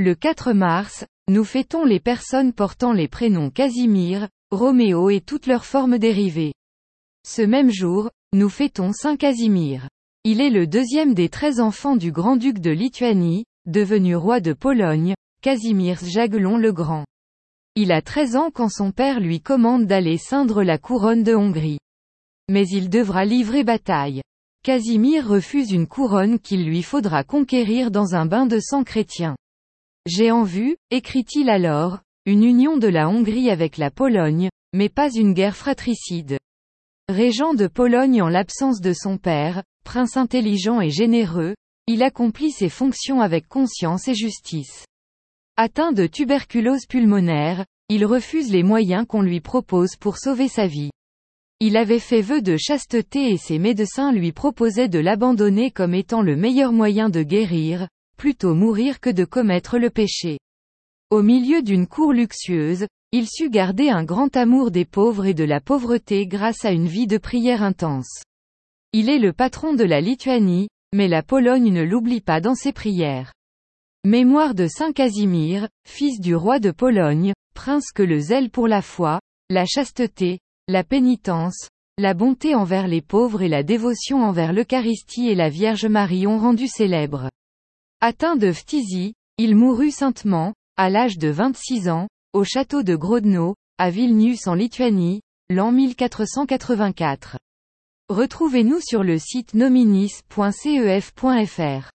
Le 4 mars, nous fêtons les personnes portant les prénoms Casimir, Roméo et toutes leurs formes dérivées. Ce même jour, nous fêtons Saint Casimir. Il est le deuxième des treize enfants du grand-duc de Lituanie, devenu roi de Pologne, Casimir Jagellon le Grand. Il a 13 ans quand son père lui commande d'aller ceindre la couronne de Hongrie. Mais il devra livrer bataille. Casimir refuse une couronne qu'il lui faudra conquérir dans un bain de sang chrétien. J'ai en vue, écrit-il alors, une union de la Hongrie avec la Pologne, mais pas une guerre fratricide. Régent de Pologne en l'absence de son père, prince intelligent et généreux, il accomplit ses fonctions avec conscience et justice. Atteint de tuberculose pulmonaire, il refuse les moyens qu'on lui propose pour sauver sa vie. Il avait fait vœu de chasteté et ses médecins lui proposaient de l'abandonner comme étant le meilleur moyen de guérir, plutôt mourir que de commettre le péché. Au milieu d'une cour luxueuse, il sut garder un grand amour des pauvres et de la pauvreté grâce à une vie de prière intense. Il est le patron de la Lituanie, mais la Pologne ne l'oublie pas dans ses prières. Mémoire de Saint Casimir, fils du roi de Pologne, prince que le zèle pour la foi, la chasteté, la pénitence, la bonté envers les pauvres et la dévotion envers l'Eucharistie et la Vierge Marie ont rendu célèbre. Atteint de phtisie, il mourut saintement, à l'âge de 26 ans, au château de Grodno, à Vilnius en Lituanie, l'an 1484. Retrouvez-nous sur le site nominis.cef.fr.